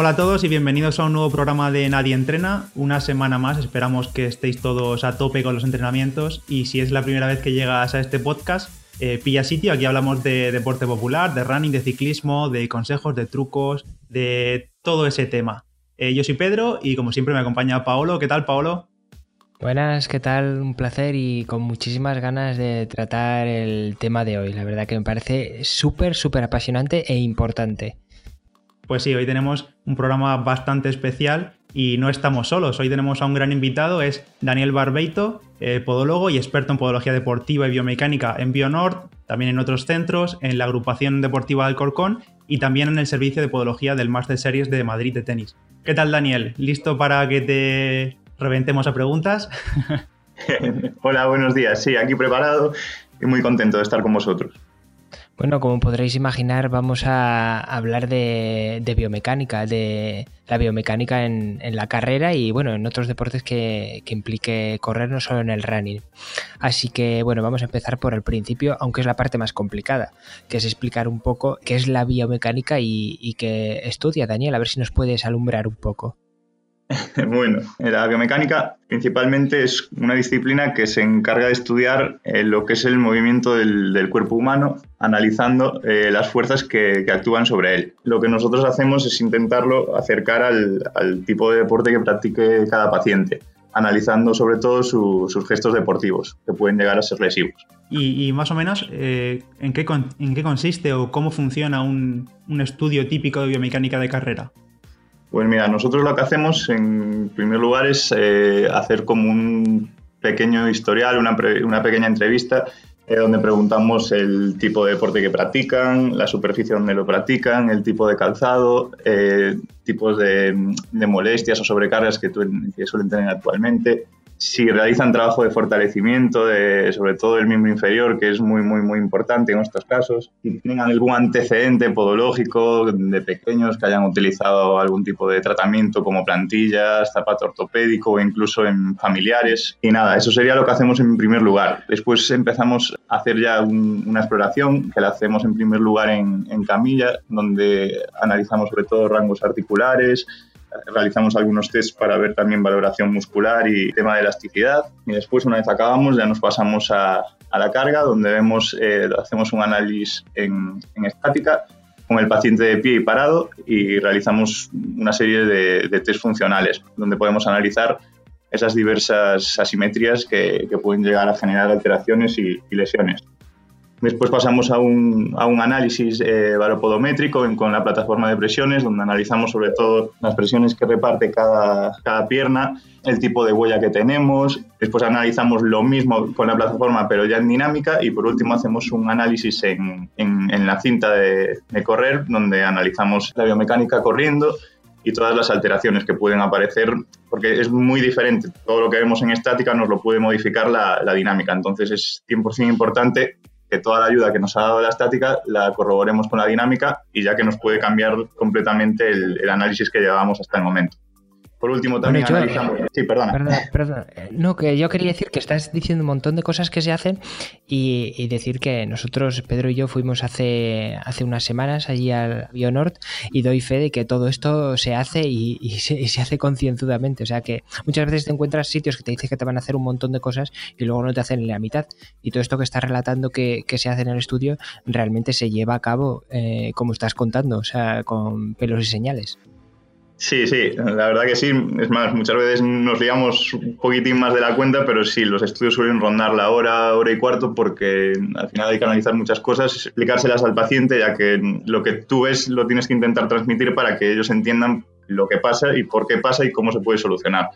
Hola a todos y bienvenidos a un nuevo programa de Nadie Entrena. Una semana más, esperamos que estéis todos a tope con los entrenamientos y si es la primera vez que llegas a este podcast, eh, pilla sitio. Aquí hablamos de deporte popular, de running, de ciclismo, de consejos, de trucos, de todo ese tema. Eh, yo soy Pedro y como siempre me acompaña Paolo. ¿Qué tal, Paolo? Buenas, ¿qué tal? Un placer y con muchísimas ganas de tratar el tema de hoy. La verdad que me parece súper, súper apasionante e importante. Pues sí, hoy tenemos un programa bastante especial y no estamos solos. Hoy tenemos a un gran invitado, es Daniel Barbeito, eh, podólogo y experto en podología deportiva y biomecánica en Bionord, también en otros centros, en la agrupación deportiva del Corcón y también en el servicio de podología del Master Series de Madrid de tenis. ¿Qué tal, Daniel? ¿Listo para que te reventemos a preguntas. Hola, buenos días. Sí, aquí preparado y muy contento de estar con vosotros. Bueno, como podréis imaginar, vamos a hablar de, biomecánica, de la biomecánica en, la carrera y bueno, en otros deportes que, implique correr, no solo en el running. Así que bueno, vamos a empezar por el principio, aunque es la parte más complicada, que es explicar un poco qué es la biomecánica y, y qué estudia Daniel, a ver si nos puedes alumbrar un poco. Bueno, la biomecánica principalmente es una disciplina que se encarga de estudiar eh, lo que es el movimiento del, cuerpo humano, analizando eh, las fuerzas que, actúan sobre él. Lo que nosotros hacemos es intentarlo acercar al, tipo de deporte que practique cada paciente, analizando sobre todo sus gestos deportivos, que pueden llegar a ser lesivos. Y, más o menos, eh, ¿en, qué ¿en qué consiste o cómo funciona un estudio típico de biomecánica de carrera? Pues mira, nosotros lo que hacemos en primer lugar es eh, hacer como un pequeño historial, una, pequeña entrevista eh, donde preguntamos el tipo de deporte que practican, la superficie donde lo practican, el tipo de calzado, eh, tipos de, molestias o sobrecargas que, que suelen tener actualmente, si realizan trabajo de fortalecimiento, de, sobre todo el miembro inferior, que es muy, muy, muy importante en estos casos, si tienen algún antecedente podológico de pequeños que hayan utilizado algún tipo de tratamiento como plantillas, zapato ortopédico o incluso en familiares. Y nada, eso sería lo que hacemos en primer lugar. Después empezamos a hacer ya una exploración que la hacemos en primer lugar en, en camilla, donde analizamos sobre todo rangos articulares, realizamos algunos tests para ver también valoración muscular y tema de elasticidad. Y después, una vez acabamos, ya nos pasamos a, la carga, donde vemos, eh, hacemos un análisis en, estática con el paciente de pie y parado y realizamos una serie de, de test funcionales, donde podemos analizar esas diversas asimetrías que, pueden llegar a generar alteraciones y lesiones. Después pasamos a un, a un análisis eh, baropodométrico con la plataforma de presiones, donde analizamos sobre todo las presiones que reparte cada, cada pierna, el tipo de huella que tenemos. Después analizamos lo mismo con la plataforma, pero ya en dinámica. Y por último hacemos un análisis en, en, la cinta de, de correr, donde analizamos la biomecánica corriendo y todas las alteraciones que pueden aparecer, porque es muy diferente. Todo lo que vemos en estática nos lo puede modificar la, la dinámica. Entonces es 100% importante que toda la ayuda que nos ha dado la estática la corroboremos con la dinámica y ya que nos puede cambiar completamente el, análisis que llevábamos hasta el momento. Por último, también analizamos. sí, perdona. Perdona, No, que yo quería decir que estás diciendo un montón de cosas que se hacen y, decir que nosotros, Pedro y yo, fuimos hace, hace unas semanas allí al Bionord y doy fe de que todo esto se hace y, se, hace concienzudamente. O sea que muchas veces te encuentras sitios que te dicen que te van a hacer un montón de cosas y luego no te hacen la mitad. Y todo esto que estás relatando que, se hace en el estudio realmente se lleva a cabo eh, como estás contando, o sea, con pelos y señales. Sí, sí, la verdad que sí. Es más, muchas veces nos liamos un poquitín más de la cuenta, pero sí, los estudios suelen rondar la hora, hora y cuarto, porque al final hay que analizar muchas cosas, explicárselas al paciente, ya que lo que tú ves lo tienes que intentar transmitir para que ellos entiendan lo que pasa y por qué pasa y cómo se puede solucionar.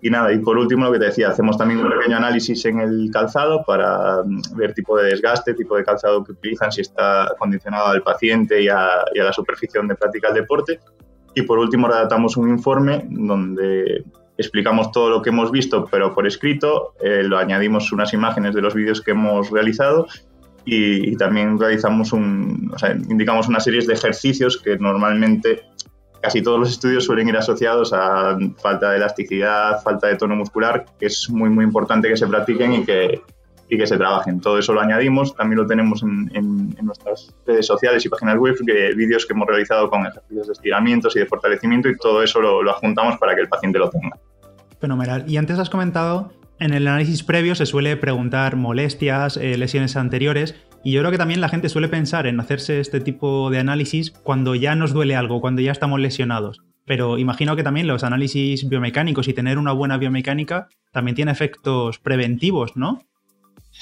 Y nada, y por último lo que te decía, hacemos también un pequeño análisis en el calzado para ver tipo de desgaste, tipo de calzado que utilizan, si está condicionado al paciente y a, y a la superficie donde practica el deporte y por último redactamos un informe donde explicamos todo lo que hemos visto, pero por escrito, eh, lo añadimos unas imágenes de los vídeos que hemos realizado y, también realizamos indicamos una serie de ejercicios que normalmente casi todos los estudios suelen ir asociados a falta de elasticidad, falta de tono muscular, que es muy muy importante que se practiquen y que, y que se trabajen. Todo eso lo añadimos, también lo tenemos en, nuestras redes sociales y páginas web, vídeos que hemos realizado con ejercicios de estiramientos y de fortalecimiento y todo eso lo, lo adjuntamos para que el paciente lo tenga. Fenomenal. Y antes has comentado, en el análisis previo se suele preguntar molestias, eh, lesiones anteriores, y yo creo que también la gente suele pensar en hacerse este tipo de análisis cuando ya nos duele algo, cuando ya estamos lesionados. Pero imagino que también los análisis biomecánicos y tener una buena biomecánica también tiene efectos preventivos, ¿no?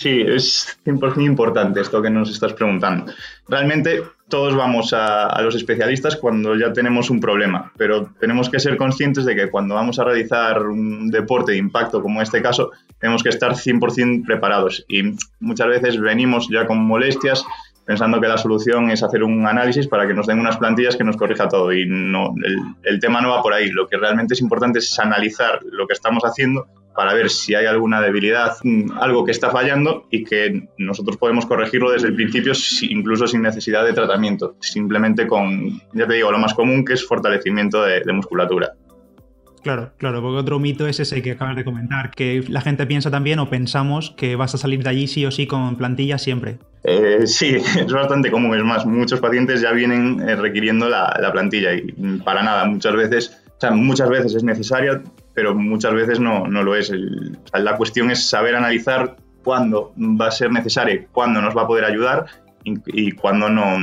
Sí, es 100% importante esto que nos estás preguntando. Realmente todos vamos a, los especialistas cuando ya tenemos un problema, pero tenemos que ser conscientes de que cuando vamos a realizar un deporte de impacto como este caso, tenemos que estar 100% preparados y muchas veces venimos ya con molestias pensando que la solución es hacer un análisis para que nos den unas plantillas que nos corrija todo y no el, el tema no va por ahí. Lo que realmente es importante es analizar lo que estamos haciendo para ver si hay alguna debilidad, mm, algo que está fallando y que nosotros podemos corregirlo desde el principio incluso sin necesidad de tratamiento, simplemente con, ya te digo, lo más común que es fortalecimiento de, musculatura. Claro, claro, porque otro mito es ese que acabas de comentar, que la gente piensa también o pensamos que vas a salir de allí sí o sí con plantilla siempre. Eh, sí, es bastante común, es más, muchos pacientes ya vienen eh, requiriendo la, la, plantilla y para nada, muchas veces, o sea, muchas veces es necesaria, pero muchas veces no, no lo es. la cuestión es saber analizar cuándo va a ser necesario, cuándo nos va a poder ayudar y, cuándo no,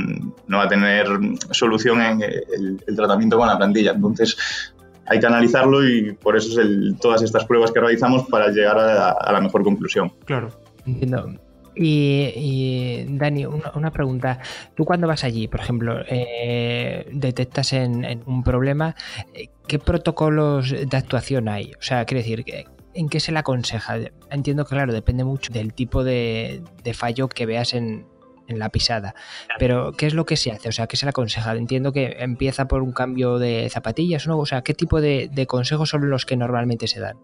no, va a tener solución en el, tratamiento con la plantilla. Entonces, hay que analizarlo y por eso es todas estas pruebas que realizamos para llegar a, la mejor conclusión. Claro. Entiendo. Y, Dani, una, pregunta. Tú cuando vas allí, por ejemplo, eh, detectas en, un problema, eh, ¿qué protocolos de actuación hay? O sea, quiero decir, ¿en qué se le aconseja? Entiendo que, claro, depende mucho del tipo de, fallo que veas en, la pisada. Pero, ¿qué es lo que se hace? O sea, ¿qué se le aconseja? Entiendo que empieza por un cambio de zapatillas, ¿no? O sea, ¿qué tipo de consejos son los que normalmente se dan?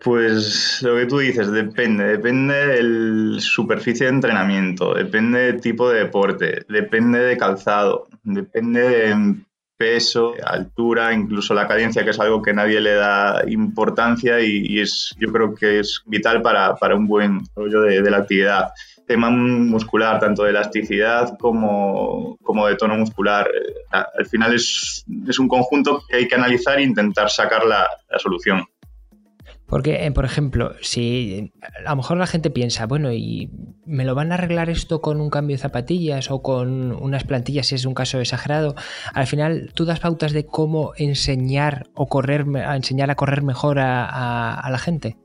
Pues lo que tú dices, depende. Depende de superficie de entrenamiento, depende del tipo de deporte, depende de calzado, depende de peso, altura, incluso la cadencia, que es algo que nadie le da importancia y, es, yo creo que es vital para, un buen rollo de, la actividad. Tema muscular, tanto de elasticidad como, de tono muscular. Al final es, un conjunto que hay que analizar e intentar sacar la solución. Porque, eh, por ejemplo, si a lo mejor la gente piensa, bueno, ¿y me lo van a arreglar esto con un cambio de zapatillas o con unas plantillas si es un caso exagerado? Al final, tú das pautas de cómo enseñar o correr, a enseñar a correr mejor a, la gente.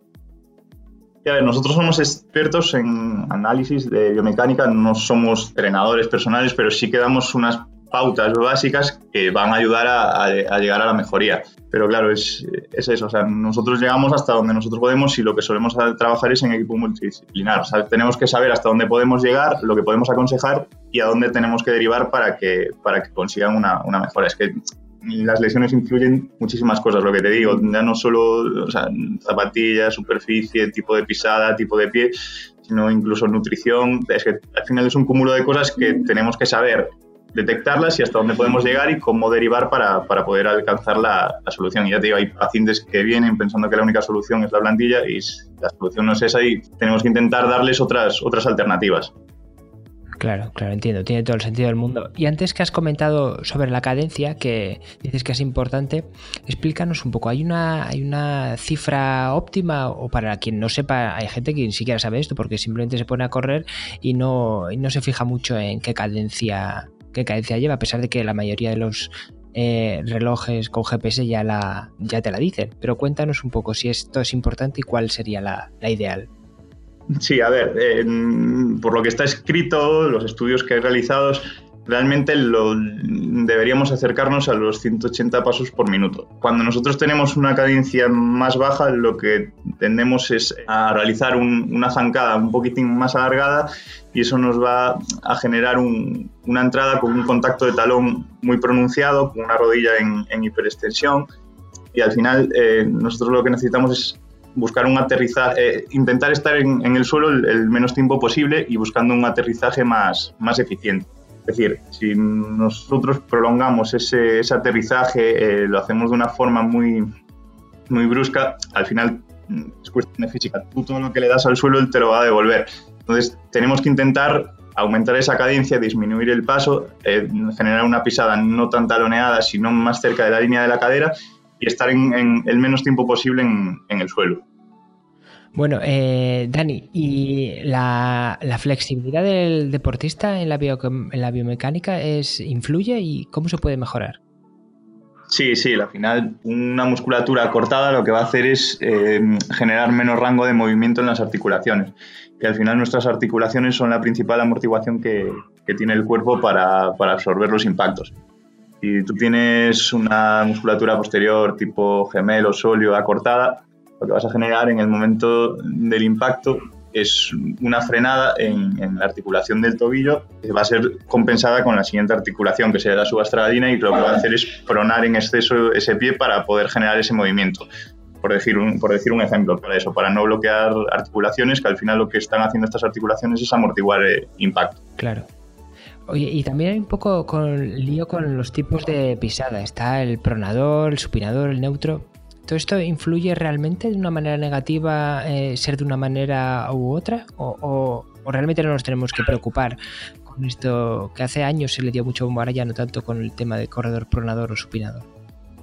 A ver, nosotros somos expertos en análisis de biomecánica, no somos entrenadores personales, pero sí que damos unas pautas básicas que van a ayudar a, llegar a la mejoría. Pero claro, es, es, eso, o sea, nosotros llegamos hasta donde nosotros podemos y lo que solemos trabajar es en equipo multidisciplinar. Tenemos que saber hasta dónde podemos llegar, lo que podemos aconsejar y a dónde tenemos que derivar para que, para que consigan una, una mejora. Es que las lesiones influyen muchísimas cosas, lo que te digo, ya no solo o sea, zapatillas, superficie, tipo de pisada, tipo de pie, sino incluso nutrición. Es que al final es un cúmulo de cosas que tenemos que saber detectarlas y hasta dónde podemos llegar y cómo derivar para, para poder alcanzar la, la, solución. Y ya te digo, hay pacientes que vienen pensando que la única solución es la plantilla y la solución no es esa y tenemos que intentar darles otras, otras alternativas. Claro, claro, entiendo, tiene todo el sentido del mundo. Y antes que has comentado sobre la cadencia, que dices que es importante, explícanos un poco, ¿hay una, hay una cifra óptima? O para quien no sepa, hay gente que ni siquiera sabe esto, porque simplemente se pone a correr y no, y no se fija mucho en qué cadencia qué cadencia lleva, a pesar de que la mayoría de los eh, relojes con GPS ya, la, ya te la dicen. Pero cuéntanos un poco si esto es importante y cuál sería la, ideal. Sí, a ver, por lo que está escrito, los estudios que hay realizados, realmente deberíamos acercarnos a los 180 pasos por minuto. Cuando nosotros tenemos una cadencia más baja, lo que tendemos es a realizar una zancada un poquitín más alargada y eso nos va a generar una entrada con un contacto de talón muy pronunciado, con una rodilla en, hiperextensión y al final eh, nosotros lo que necesitamos es buscar un aterrizaje, eh, intentar estar en, el suelo el, el, menos tiempo posible y buscando un aterrizaje más, más eficiente. Es decir, si nosotros prolongamos ese, aterrizaje, eh, lo hacemos de una forma muy, muy brusca, al final es cuestión de física. Tú todo lo que le das al suelo, él te lo va a devolver. Entonces, tenemos que intentar aumentar esa cadencia, disminuir el paso, eh, generar una pisada no tan taloneada, sino más cerca de la línea de la cadera y estar en, el menos tiempo posible en, el suelo. Bueno, eh, Dani, ¿y la, flexibilidad del deportista en la, en la biomecánica es, influye y cómo se puede mejorar? Sí, sí, al final una musculatura cortada lo que va a hacer es eh, generar menos rango de movimiento en las articulaciones. Y al final nuestras articulaciones son la principal amortiguación que, tiene el cuerpo para, absorber los impactos. Si tú tienes una musculatura posterior tipo gemelo, sóleo, acortada, lo que vas a generar en el momento del impacto es una frenada en, la articulación del tobillo que va a ser compensada con la siguiente articulación, que será la subastradina, y lo que va a hacer es pronar en exceso ese pie para poder generar ese movimiento. Por decir, un, por decir un ejemplo para eso, para no bloquear articulaciones, que al final lo que están haciendo estas articulaciones es amortiguar el impacto. Claro. Oye, y también hay un poco con lío con los tipos de pisada. Está el pronador, el supinador, el neutro. ¿Todo esto influye realmente de una manera negativa eh, ser de una manera u otra? O, realmente no nos tenemos que preocupar con esto que hace años se le dio mucho bombo, ya no tanto con el tema de corredor pronador o supinador?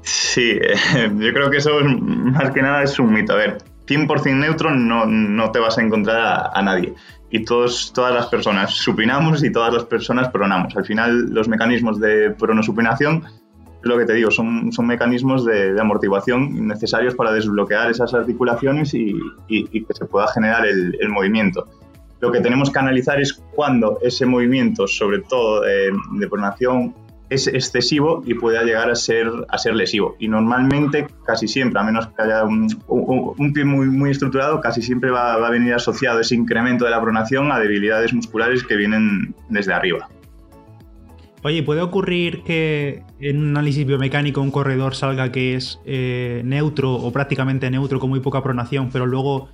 Sí, yo creo que eso más que nada es un mito. A ver, 100% neutro no, no te vas a encontrar a, nadie. Y todos, todas las personas supinamos y todas las personas pronamos. Al final, los mecanismos de pronosupinación lo que te digo, son, son mecanismos de, amortiguación necesarios para desbloquear esas articulaciones y, que se pueda generar el, movimiento. Lo que tenemos que analizar es cuándo ese movimiento, sobre todo de, pronación, es excesivo y pueda llegar a ser, a ser lesivo. Y normalmente, casi siempre, a menos que haya un, pie muy, muy estructurado, casi siempre va, va a venir asociado ese incremento de la pronación a debilidades musculares que vienen desde arriba. Oye, ¿puede ocurrir que en un análisis biomecánico un corredor salga que es eh, neutro o prácticamente neutro con muy poca pronación, pero luego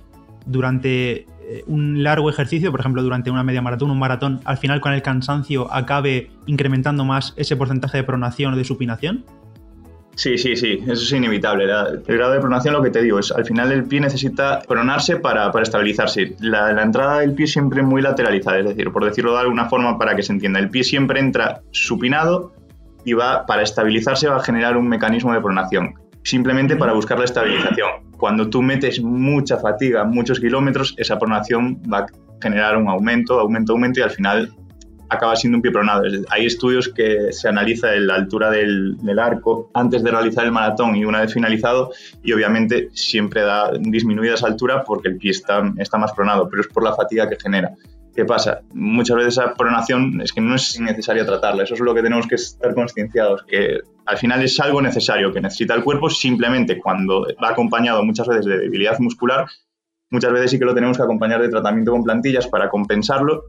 durante eh, un largo ejercicio, por ejemplo durante una media maratón, un maratón, al final con el cansancio acabe incrementando más ese porcentaje de pronación o de supinación? Sí, sí, sí, eso es inevitable. el grado de pronación, lo que te digo, es al final el pie necesita pronarse para, estabilizarse. La, entrada del pie siempre muy lateralizada, es decir, por decirlo de alguna forma para que se entienda, el pie siempre entra supinado y va, para estabilizarse, va a generar un mecanismo de pronación, simplemente para buscar la estabilización. Cuando tú metes mucha fatiga, muchos kilómetros, esa pronación va a generar un aumento, aumento, aumento y al final acaba siendo un pie pronado. Hay estudios que se analiza la altura del, arco antes de realizar el maratón y una vez finalizado y obviamente siempre da disminuida esa altura porque el pie está, está más pronado, pero es por la fatiga que genera. ¿Qué pasa? Muchas veces esa pronación es que no es necesario tratarla, eso es lo que tenemos que estar concienciados, que al final es algo necesario que necesita el cuerpo simplemente cuando va acompañado muchas veces de debilidad muscular, muchas veces sí que lo tenemos que acompañar de tratamiento con plantillas para compensarlo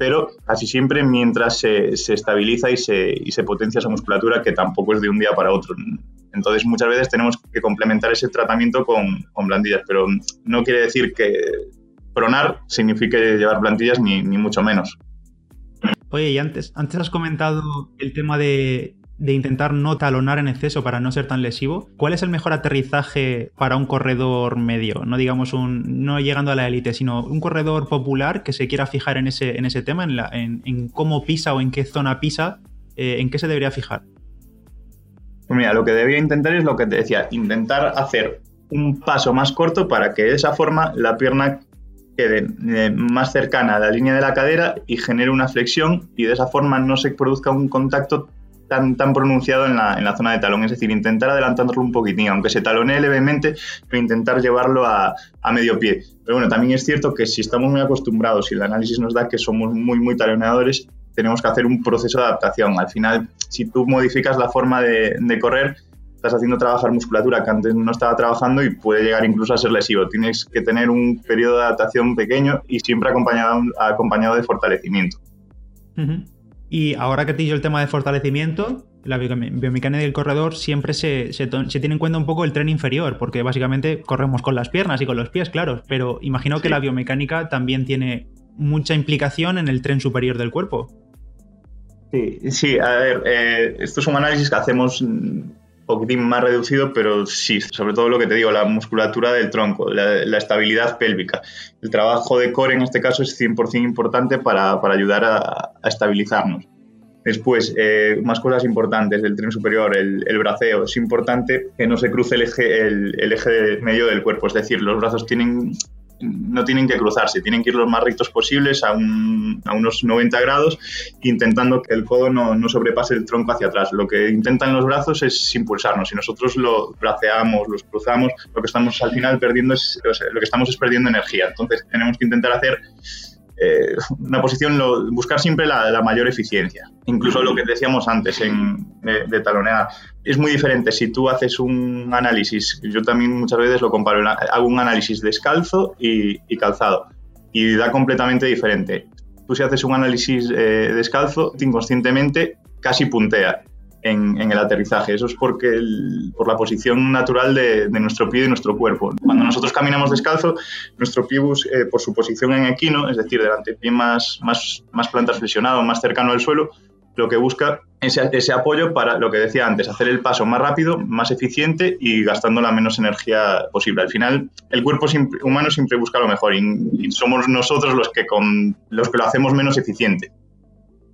pero casi siempre mientras se, estabiliza y se, y se, potencia esa musculatura, que tampoco es de un día para otro. Entonces, muchas veces tenemos que complementar ese tratamiento con, con plantillas, pero no quiere decir que pronar signifique llevar plantillas, ni, ni mucho menos. Oye, y antes, antes has comentado el tema de de intentar no talonar en exceso para no ser tan lesivo, ¿cuál es el mejor aterrizaje para un corredor medio? No digamos un, no llegando a la élite, sino un corredor popular que se quiera fijar en ese, en ese tema, en, cómo pisa o en qué zona pisa, eh, ¿en qué se debería fijar? Pues mira, lo que debería intentar es lo que te decía, intentar hacer un paso más corto para que de esa forma la pierna quede eh, más cercana a la línea de la cadera y genere una flexión y de esa forma no se produzca un contacto tan, tan pronunciado en la, en la, zona de talón, es decir, intentar adelantándolo un poquitín, aunque se talonee levemente, pero intentar llevarlo a, medio pie. Pero bueno, también es cierto que si estamos muy acostumbrados y el análisis nos da que somos muy, muy taloneadores, tenemos que hacer un proceso de adaptación. Al final, si tú modificas la forma de, de correr, estás haciendo trabajar musculatura que antes no estaba trabajando y puede llegar incluso a ser lesivo. Tienes que tener un periodo de adaptación pequeño y siempre acompañado, acompañado de fortalecimiento. Y ahora que te dicho el tema de fortalecimiento, la biomecánica del corredor siempre se, tiene en cuenta un poco el tren inferior, porque básicamente corremos con las piernas y con los pies, claro, pero imagino que la biomecánica también tiene mucha implicación en el tren superior del cuerpo. Sí, sí a ver, eh, esto es un análisis que hacemos poquitín más reducido, pero sí, sobre todo lo que te digo, la musculatura del tronco, la, estabilidad pélvica. El trabajo de core en este caso es 100% importante para, para ayudar a, estabilizarnos. Después, eh, más cosas importantes del tren superior, el, el, braceo. Es importante que no se cruce el eje, el, el eje medio del cuerpo, es decir, los brazos tienen no tienen que cruzarse, tienen que ir los más rectos posibles a, unos 90 grados, intentando que el codo no, sobrepase el tronco hacia atrás. Lo que intentan los brazos es impulsarnos. Si nosotros lo braceamos, los cruzamos, lo que estamos al final perdiendo es, lo que estamos es perdiendo energía. Entonces tenemos que intentar hacer eh, una posición, buscar siempre la, mayor eficiencia. Incluso lo que decíamos antes en, de, talonear. Es muy diferente si tú haces un análisis, yo también muchas veces lo comparo, hago un análisis descalzo y, calzado y da completamente diferente. Tú si haces un análisis eh, descalzo, inconscientemente casi puntea en, el aterrizaje. Eso es porque por la posición natural de, nuestro pie y nuestro cuerpo. Cuando nosotros caminamos descalzo, nuestro pie, eh, por su posición en equino, es decir, delante pie más, más, más plantas flexionado, más cercano al suelo, lo que busca es ese apoyo para lo que decía antes, hacer el paso más rápido, más eficiente y gastando la menos energía posible. Al final, el cuerpo humano siempre busca lo mejor y, somos nosotros los que, con, los que lo hacemos menos eficiente.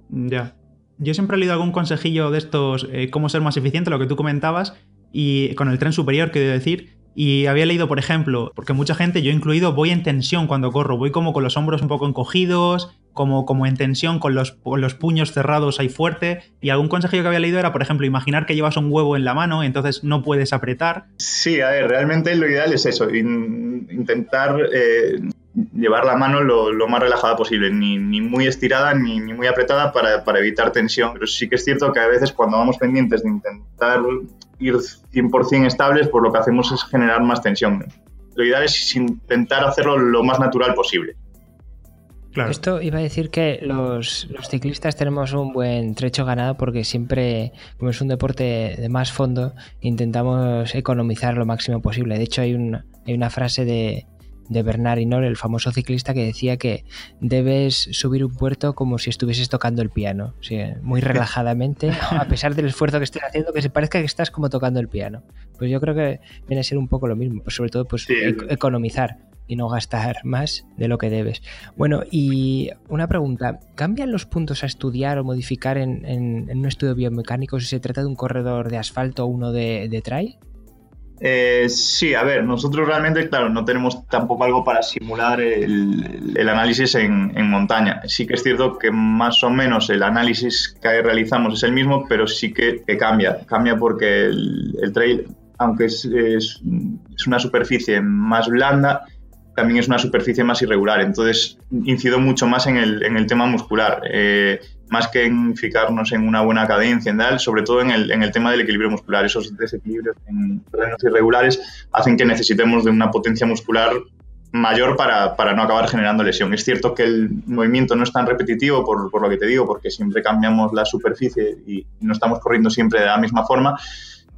Ya. Yo siempre he leído algún consejillo de estos, eh, cómo ser más eficiente, lo que tú comentabas, y con el tren superior, quiero decir, y había leído, por ejemplo, porque mucha gente, yo incluido, voy en tensión cuando corro, voy como con los hombros un poco encogidos, como, como en tensión, con los, los puños cerrados ahí fuerte. Y algún consejillo que había leído era, por ejemplo, imaginar que llevas un huevo en la mano, entonces no puedes apretar. Sí, a ver, realmente lo ideal es eso, intentar eh, llevar la mano lo, más relajada posible, ni, muy estirada ni, muy apretada para, evitar tensión. Pero sí que es cierto que a veces cuando vamos pendientes de intentar ir 100% estables, pues lo que hacemos es generar más tensión. Lo ideal es intentar hacerlo lo más natural posible. Claro. Esto iba a decir que los, los, ciclistas tenemos un buen trecho ganado porque siempre, como es un deporte de más fondo, intentamos economizar lo máximo posible. De hecho, hay, un, hay una frase de, de Bernard Hinault, el famoso ciclista que decía que debes subir un puerto como si estuvieses tocando el piano, muy relajadamente, a pesar del esfuerzo que estés haciendo, que se parezca que estás como tocando el piano. Pues yo creo que viene a ser un poco lo mismo, pues sobre todo pues economizar y no gastar más de lo que debes. Bueno, y una pregunta, ¿cambian los puntos a estudiar o modificar en, un estudio biomecánico si se trata de un corredor de asfalto o uno de, de trail? Eh, sí, a ver, nosotros realmente, claro, no tenemos tampoco algo para simular el, análisis en, montaña. Sí que es cierto que más o menos el análisis que realizamos es el mismo, pero sí que, cambia. Cambia porque el, trail, aunque es, una superficie más blanda, también es una superficie más irregular. Entonces, incido mucho más en el, en el tema muscular. Eh, más que en fijarnos en una buena cadencia, en sobre todo en el, en el tema del equilibrio muscular. Esos desequilibrios en terrenos irregulares hacen que necesitemos de una potencia muscular mayor para, para, no acabar generando lesión. Es cierto que el movimiento no es tan repetitivo, por, por, lo que te digo, porque siempre cambiamos la superficie y no estamos corriendo siempre de la misma forma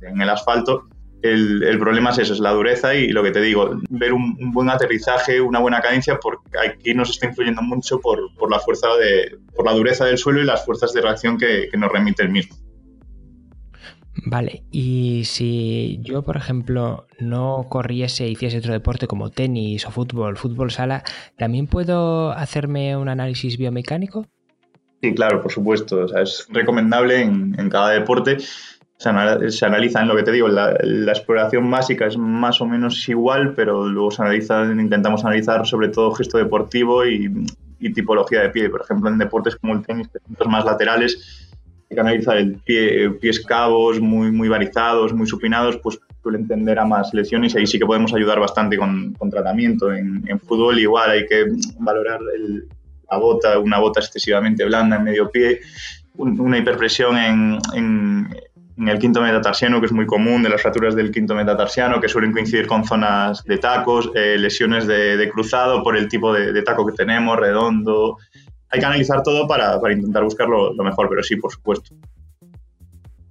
en el asfalto, el, problema es eso, es la dureza y lo que te digo, ver un, buen aterrizaje, una buena cadencia, porque aquí nos está influyendo mucho por, la fuerza de, por la dureza del suelo y las fuerzas de reacción que, nos remite el mismo. Vale, y si yo, por ejemplo, no corriese y hiciese otro deporte como tenis o fútbol, fútbol sala, ¿también puedo hacerme un análisis biomecánico? Sí, claro, por supuesto. es recomendable en, en cada deporte se, analiza, en lo que te digo, la, exploración básica es más o menos igual, pero luego se analiza, intentamos analizar sobre todo gesto deportivo y, tipología de pie. Por ejemplo, en deportes como el tenis, más laterales, hay que analizar el pie, pies cabos, muy, muy varizados, muy supinados, pues suelen tender a más lesiones y ahí sí que podemos ayudar bastante con, tratamiento. En, fútbol igual hay que valorar la bota, una bota excesivamente blanda en medio pie, una hiperpresión en, en el quinto metatarsiano, que es muy común, de las fracturas del quinto metatarsiano, que suelen coincidir con zonas de tacos, eh, lesiones de, cruzado por el tipo de, taco que tenemos, redondo. Hay que analizar todo para, intentar buscar lo, mejor, pero sí, por supuesto.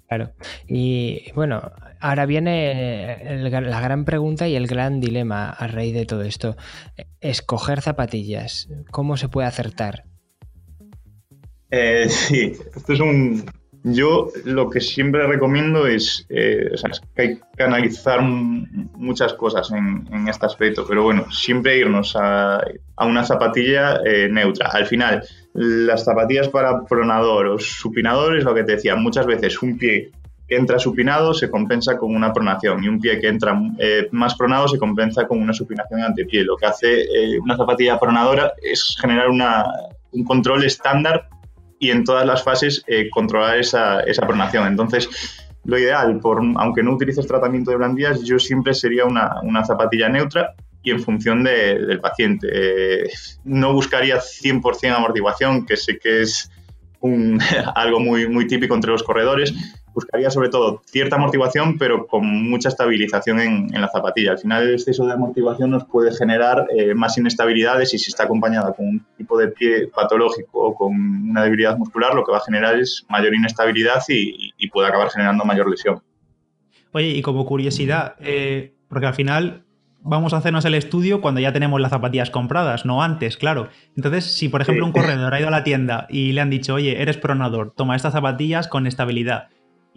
Claro. Y bueno, ahora viene la gran pregunta y el gran dilema a raíz de todo esto. Escoger zapatillas. ¿Cómo se puede acertar? Eh, sí, esto es un, Yo lo que siempre recomiendo es, eh, que hay que analizar muchas cosas en, este aspecto, pero bueno, siempre irnos a, una zapatilla eh, neutra. Al final, las zapatillas para pronador o supinador es lo que te decía, muchas veces un pie que entra supinado se compensa con una pronación y un pie que entra eh, más pronado se compensa con una supinación antepié. Lo que hace una zapatilla pronadora es generar un control estándar y en todas las fases eh, controlar esa, esa pronación. Entonces, lo ideal, por, aunque no utilices tratamiento de blandías, yo siempre sería una, una zapatilla neutra y en función del paciente. Eh, no buscaría 100% amortiguación, que sé que es un, algo muy, muy típico entre los corredores, buscaría sobre todo cierta amortiguación, pero con mucha estabilización en, la zapatilla. Al final, el exceso de amortiguación nos puede generar eh, más inestabilidades y si está acompañada con un tipo de pie patológico o con una debilidad muscular, lo que va a generar es mayor inestabilidad y, puede acabar generando mayor lesión. Oye, y como curiosidad, eh, porque al final vamos a hacernos el estudio cuando ya tenemos las zapatillas compradas, no antes, claro. Entonces, si por ejemplo un corredor ha ido a la tienda y le han dicho, oye, eres pronador, toma estas zapatillas con estabilidad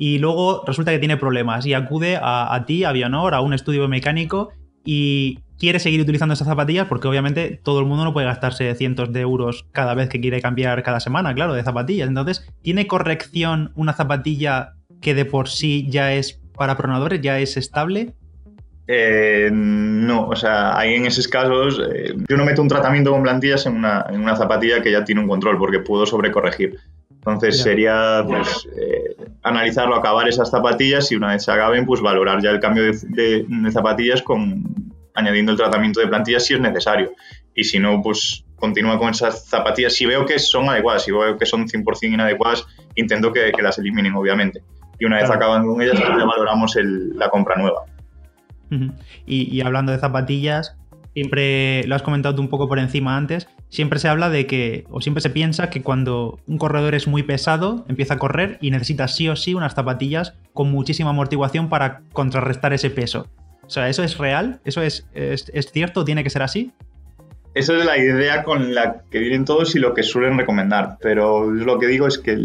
y luego resulta que tiene problemas y acude a, ti, a Bionor, a un estudio mecánico y quiere seguir utilizando esas zapatillas porque obviamente todo el mundo no puede gastarse cientos de euros cada vez que quiere cambiar cada semana, claro, de zapatillas. Entonces, ¿tiene corrección una zapatilla que de por sí ya es para pronadores, ya es estable? Eh, no, o sea, ahí en esos casos eh, yo no meto un tratamiento con plantillas en una, en una zapatilla que ya tiene un control porque puedo sobrecorregir. Entonces sería pues, eh, analizarlo, acabar esas zapatillas y una vez se acaben, pues valorar ya el cambio de, zapatillas con añadiendo el tratamiento de plantillas si es necesario. Y si no, pues continúa con esas zapatillas. Si veo que son adecuadas, si veo que son 100% inadecuadas, intento que, las eliminen, obviamente. Y una vez acaban con ellas, ya valoramos la compra nueva. y, hablando de zapatillas, siempre lo has comentado un poco por encima antes, siempre se habla de que, o siempre se piensa que cuando un corredor es muy pesado, empieza a correr y necesita sí o sí unas zapatillas con muchísima amortiguación para contrarrestar ese peso. O sea, ¿eso es real? ¿Eso es, es, cierto? ¿Tiene que ser así? Esa es la idea con la que vienen todos y lo que suelen recomendar, pero lo que digo es que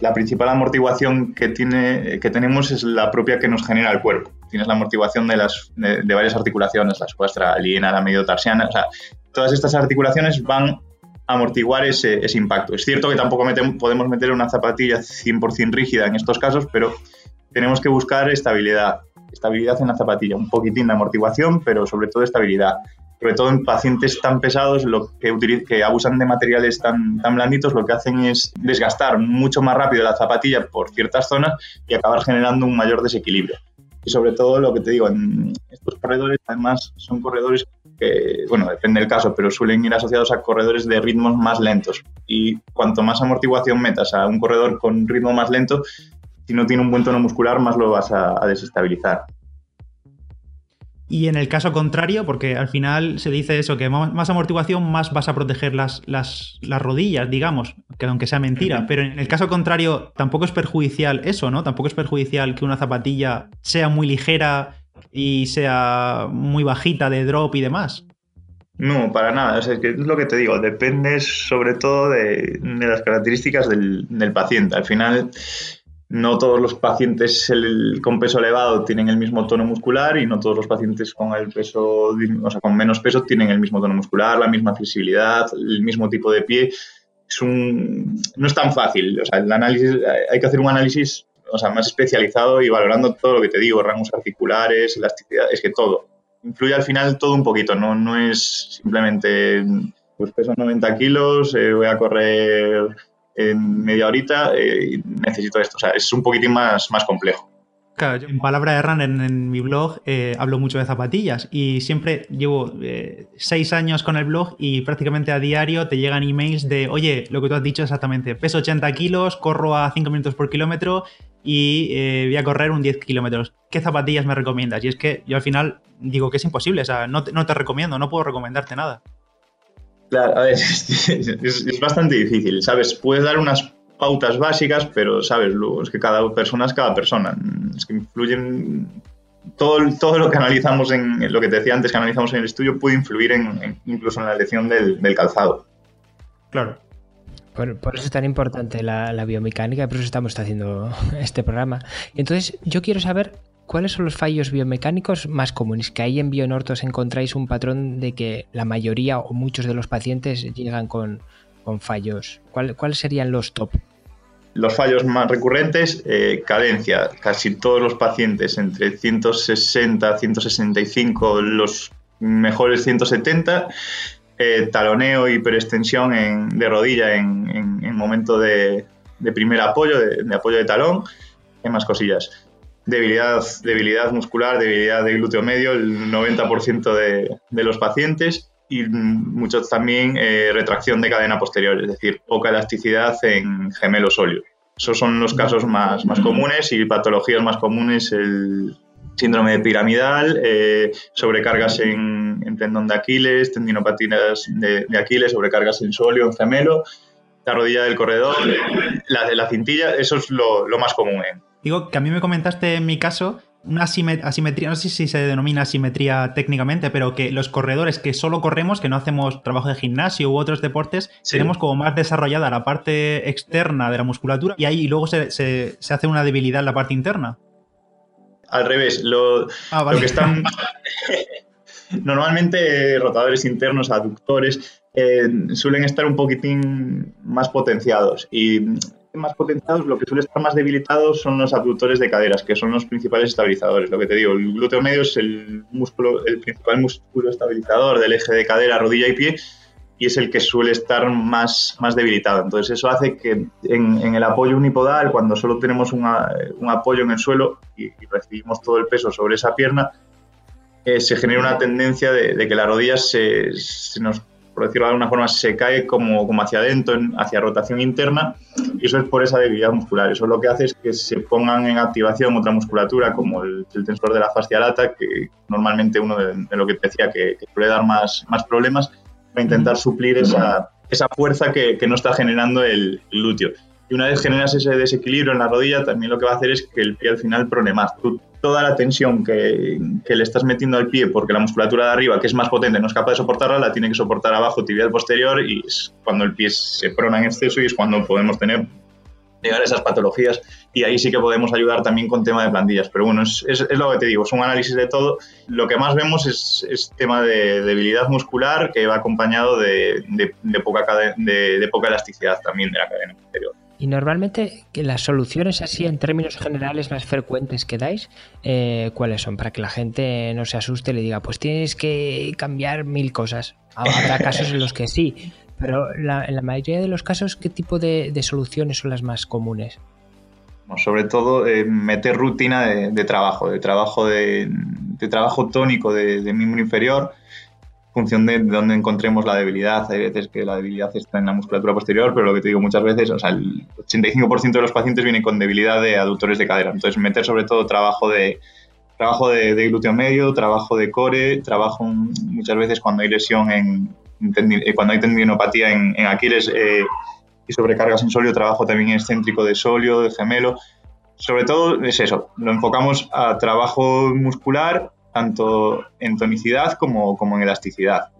la principal amortiguación que, tiene, que tenemos es la propia que nos genera el cuerpo. Tienes la amortiguación de, las, de, varias articulaciones, la escuestra aliena, la mediotarsiana, o sea, todas estas articulaciones van a amortiguar ese, ese impacto. Es cierto que tampoco podemos meter una zapatilla 100% rígida en estos casos, pero tenemos que buscar estabilidad, estabilidad en la zapatilla, un poquitín de amortiguación, pero sobre todo estabilidad sobre todo en pacientes tan pesados lo que, que abusan de materiales tan, tan blanditos, lo que hacen es desgastar mucho más rápido la zapatilla por ciertas zonas y acabar generando un mayor desequilibrio. Y sobre todo lo que te digo, en estos corredores además son corredores que, bueno, depende del caso, pero suelen ir asociados a corredores de ritmos más lentos. Y cuanto más amortiguación metas a un corredor con ritmo más lento, si no tiene un buen tono muscular, más lo vas a desestabilizar. Y en el caso contrario, porque al final se dice eso, que más amortiguación, más vas a proteger las, las, rodillas, digamos, que aunque sea mentira. Pero en el caso contrario, tampoco es perjudicial eso, ¿no? Tampoco es perjudicial que una zapatilla sea muy ligera y sea muy bajita de drop y demás. No, para nada. es, que es lo que te digo, depende sobre todo de, las características del, del paciente. Al final, no todos los pacientes con peso elevado tienen el mismo tono muscular y no todos los pacientes con el peso, o sea, con menos peso tienen el mismo tono muscular, la misma flexibilidad, el mismo tipo de pie. Es un, no es tan fácil. O sea, el análisis, hay que hacer un análisis o sea, más especializado y valorando todo lo que te digo, rangos articulares, elasticidad, es que todo. Influye al final todo un poquito, no, no es simplemente, pues peso 90 kilos, eh, voy a correr en media horita eh, necesito esto. O sea, es un poquitín más, más complejo. Claro, en palabra de Run en, mi blog eh, hablo mucho de zapatillas y siempre llevo eh, seis años con el blog y prácticamente a diario te llegan emails de, oye, lo que tú has dicho exactamente, peso 80 kilos, corro a 5 minutos por kilómetro y voy a correr un 10 kilómetros. ¿Qué zapatillas me recomiendas? Y es que yo al final digo que es imposible, o sea, no no te recomiendo, no puedo recomendarte nada. Claro, a ver, es, bastante difícil, ¿sabes? Puedes dar unas pautas básicas, pero, ¿sabes? Luego es que cada persona es cada persona. Es que influyen. Todo, todo lo que analizamos en, lo que te decía antes, que analizamos en el estudio, puede influir en, incluso en la elección del, calzado. Claro. Por, eso es tan importante la, la, biomecánica, por eso estamos haciendo este programa. Entonces, yo quiero saber cuáles son los fallos biomecánicos más comunes. Que ahí en Bionortos encontráis un patrón de que la mayoría o muchos de los pacientes llegan con, fallos. ¿Cuáles serían los top? Los fallos más recurrentes, eh, cadencia. Casi todos los pacientes entre 160, 165, los mejores 170 eh, taloneo, hiperextensión de rodilla en, momento de, primer apoyo, de, apoyo de talón, y más cosillas. Debilidad, debilidad muscular, debilidad de glúteo medio, el 90% de, de, los pacientes y muchos también eh, retracción de cadena posterior, es decir, poca elasticidad en gemelo sólido. Esos son los casos más, más comunes y patologías más comunes, el, síndrome de piramidal, eh, sobrecargas en, tendón de Aquiles, tendinopatías de, Aquiles, sobrecargas en sóleo, en gemelo, la rodilla del corredor, la, la cintilla, eso es lo, más común. Digo que a mí me comentaste en mi caso una asimetría, no sé si se denomina asimetría técnicamente, pero que los corredores que solo corremos, que no hacemos trabajo de gimnasio u otros deportes, tenemos como más desarrollada la parte externa de la musculatura y ahí luego se, se hace una debilidad en la parte interna. Al revés, lo, ah, que están. Normalmente rotadores internos, aductores, eh, suelen estar un poquitín más potenciados. Y más potenciados, lo que suele estar más debilitados son los abductores de caderas, que son los principales estabilizadores. Lo que te digo, el glúteo medio es el músculo, el principal músculo estabilizador del eje de cadera, rodilla y pie, y es el que suele estar más, más debilitado. Entonces eso hace que en, el apoyo unipodal, cuando solo tenemos un apoyo en el suelo y, recibimos todo el peso sobre esa pierna, eh, se genera una tendencia de, que la rodilla se, nos, por decirlo de alguna forma, se cae como, como hacia adentro, hacia rotación interna, y eso es por esa debilidad muscular. Eso lo que hace es que se pongan en activación otra musculatura, como el, tensor de la fascia lata, que normalmente uno de, lo que te decía que, que suele dar más, más problemas, para intentar suplir esa, esa fuerza que, no está generando el, glúteo. Y una vez generas ese desequilibrio en la rodilla, también lo que va a hacer es que el pie al final prone más. Toda la tensión que, que, le estás metiendo al pie, porque la musculatura de arriba, que es más potente, no es capaz de soportarla, la tiene que soportar abajo, tibial posterior, y es cuando el pie se prona en exceso y es cuando podemos tener llegar a esas patologías y ahí sí que podemos ayudar también con tema de plantillas. Pero bueno, es, es, lo que te digo, es un análisis de todo. Lo que más vemos es, es tema de debilidad muscular que va acompañado de, de, poca, de, poca elasticidad también de la cadena anterior. Y normalmente que las soluciones así en términos generales más frecuentes que dais, eh, ¿cuáles son? Para que la gente no se asuste y le diga, pues tienes que cambiar mil cosas. Habrá casos en los que sí, pero en la mayoría de los casos, ¿qué tipo de, soluciones son las más comunes? Sobre todo eh, meter rutina de, trabajo, de trabajo de, trabajo tónico de, miembro inferior, función de dónde encontremos la debilidad. Hay veces que la debilidad está en la musculatura posterior, pero lo que te digo muchas veces, o sea, el 85% de los pacientes vienen con debilidad de aductores de cadera. Entonces, meter sobre todo trabajo de, trabajo de, glúteo medio, trabajo de core, trabajo muchas veces cuando hay lesión en, eh, cuando hay tendinopatía en, en Aquiles eh, y sobrecargas en solio, trabajo también excéntrico de solio, de gemelo. Sobre todo es eso, lo enfocamos a trabajo muscular, tanto en tonicidad como, como en elasticidad.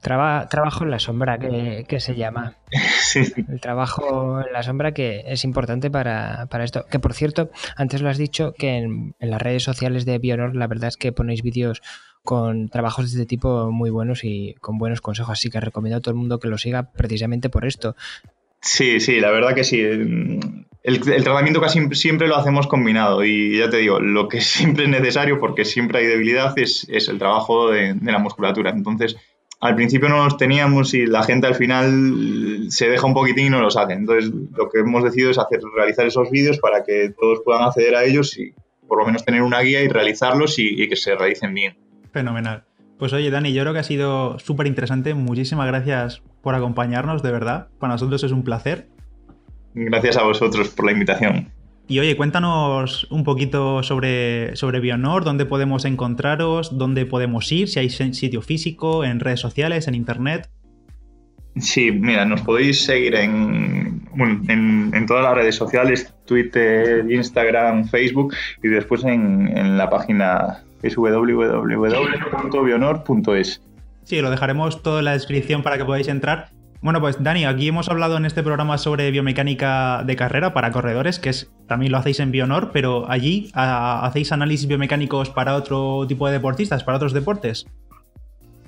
trabajo en la sombra, que, se llama. El trabajo en la sombra que es importante para, esto. Que por cierto, antes lo has dicho, que en, en las redes sociales de Bionor la verdad es que ponéis vídeos con trabajos de este tipo muy buenos y con buenos consejos. Así que recomiendo a todo el mundo que lo siga precisamente por esto. Sí, sí, la verdad que sí. El, tratamiento casi siempre lo hacemos combinado y ya te digo, lo que siempre es necesario, porque siempre hay debilidad, es, el trabajo de, la musculatura. Entonces, al principio no los teníamos y la gente al final se deja un poquitín y no los hace. Entonces, lo que hemos decidido es hacer, realizar esos vídeos para que todos puedan acceder a ellos y por lo menos tener una guía y realizarlos y que se realicen bien. Fenomenal. Pues oye, Dani, yo creo que ha sido súper interesante. Muchísimas gracias por acompañarnos, de verdad. Para nosotros es un placer. Gracias a vosotros por la invitación. Y oye, cuéntanos un poquito sobre, sobre Bionor, dónde podemos encontraros, dónde podemos ir, si hay sitio físico, en redes sociales, en internet. Sí, mira, nos podéis seguir en, en, todas las redes sociales, Twitter, Instagram, Facebook y después en, en la página es www.bionor.es. Sí, lo dejaremos todo en la descripción para que podáis entrar. Bueno, pues Dani, aquí hemos hablado en este programa sobre biomecánica de carrera para corredores, que es también lo hacéis en Bionor, pero allí hacéis análisis biomecánicos para otro tipo de deportistas, para otros deportes.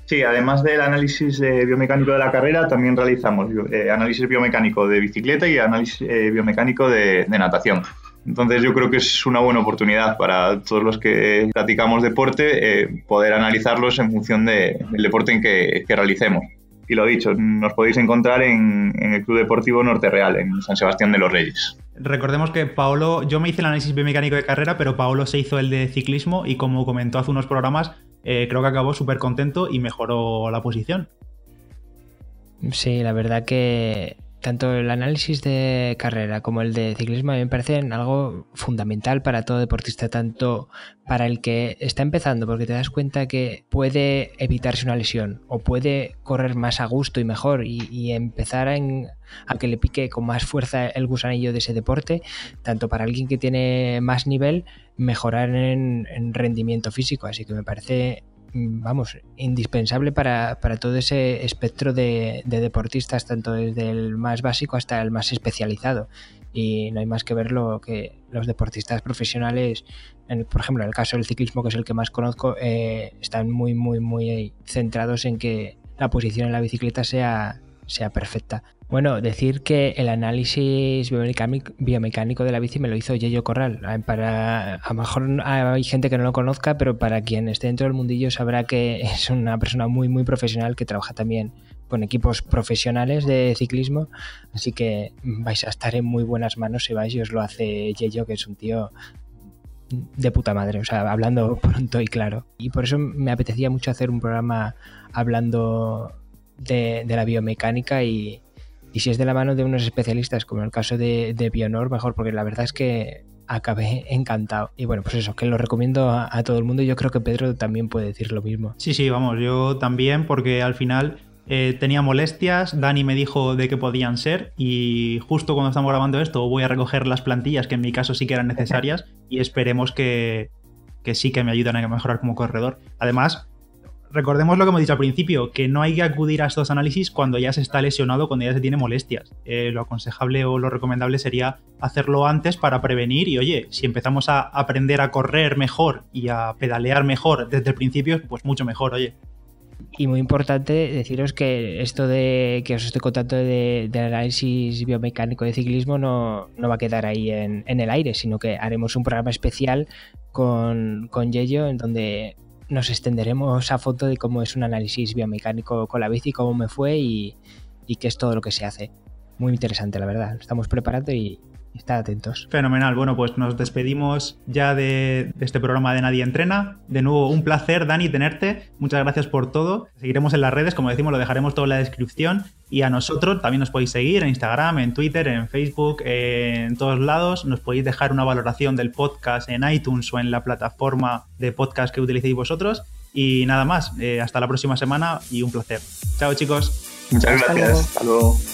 Sí, además del análisis biomecánico de la carrera, también realizamos eh, análisis biomecánico de bicicleta y análisis eh, biomecánico de, natación. Entonces yo creo que es una buena oportunidad para todos los que practicamos deporte eh, poder analizarlos en función del deporte en que, realicemos. Y lo dicho, nos podéis encontrar en, en, el Club Deportivo Norte Real, en San Sebastián de los Reyes. Recordemos que Paolo, yo me hice el análisis biomecánico de carrera, pero Paolo se hizo el de ciclismo y como comentó hace unos programas, eh, creo que acabó súper contento y mejoró la posición. Sí, la verdad que tanto el análisis de carrera como el de ciclismo a mí me parecen algo fundamental para todo deportista, tanto para el que está empezando, porque te das cuenta que puede evitarse una lesión o puede correr más a gusto y mejor y, empezar a, que le pique con más fuerza el gusanillo de ese deporte, tanto para alguien que tiene más nivel, mejorar en, en rendimiento físico. Así que me parece vamos, indispensable para, todo ese espectro de, deportistas, tanto desde el más básico hasta el más especializado. Y no hay más que verlo que los deportistas profesionales, por ejemplo, en el caso del ciclismo, que es el que más conozco, eh, están muy, muy, muy centrados en que la posición en la bicicleta sea, sea perfecta. Bueno, decir que el análisis biomecánico de la bici me lo hizo Yeyo Corral. Para, a lo mejor hay gente que no lo conozca, pero para quien esté dentro del mundillo sabrá que es una persona muy, muy profesional que trabaja también con equipos profesionales de ciclismo. Así que vais a estar en muy buenas manos si vais y os lo hace Yeyo, que es un tío de puta madre, o sea, hablando pronto y claro. Y por eso me apetecía mucho hacer un programa hablando de la biomecánica y, y si es de la mano de unos especialistas, como en el caso de, Bionor, mejor, porque la verdad es que acabé encantado. Y bueno, pues eso, que lo recomiendo a, todo el mundo. Yo creo que Pedro también puede decir lo mismo. Sí, sí, vamos, yo también, porque al final eh, tenía molestias, Dani me dijo de qué podían ser y justo cuando estamos grabando esto voy a recoger las plantillas que en mi caso sí que eran necesarias y esperemos que, que sí que me ayuden a mejorar como corredor. Además, recordemos lo que hemos dicho al principio, que no hay que acudir a estos análisis cuando ya se está lesionado, cuando ya se tiene molestias. Eh, lo aconsejable o lo recomendable sería hacerlo antes para prevenir y oye, si empezamos a aprender a correr mejor y a pedalear mejor desde el principio, pues mucho mejor, oye. Y muy importante deciros que esto de que os estoy contando de, análisis biomecánico de ciclismo no, va a quedar ahí en, el aire, sino que haremos un programa especial con, con Yello en donde nos extenderemos a foto de cómo es un análisis biomecánico con la bici, cómo me fue y, y qué es todo lo que se hace. Muy interesante, la verdad. Estamos preparando y, Estad atentos. Fenomenal. Bueno, pues nos despedimos ya de, este programa de Nadie Entrena. De nuevo, un placer, Dani, tenerte. Muchas gracias por todo. Seguiremos en las redes, como decimos, lo dejaremos todo en la descripción. Y a nosotros también nos podéis seguir en Instagram, en Twitter, en Facebook, en todos lados. Nos podéis dejar una valoración del podcast en iTunes o en la plataforma de podcast que utilicéis vosotros. Y nada más, eh, hasta la próxima semana y un placer. Chao chicos. Muchas gracias. Hasta luego.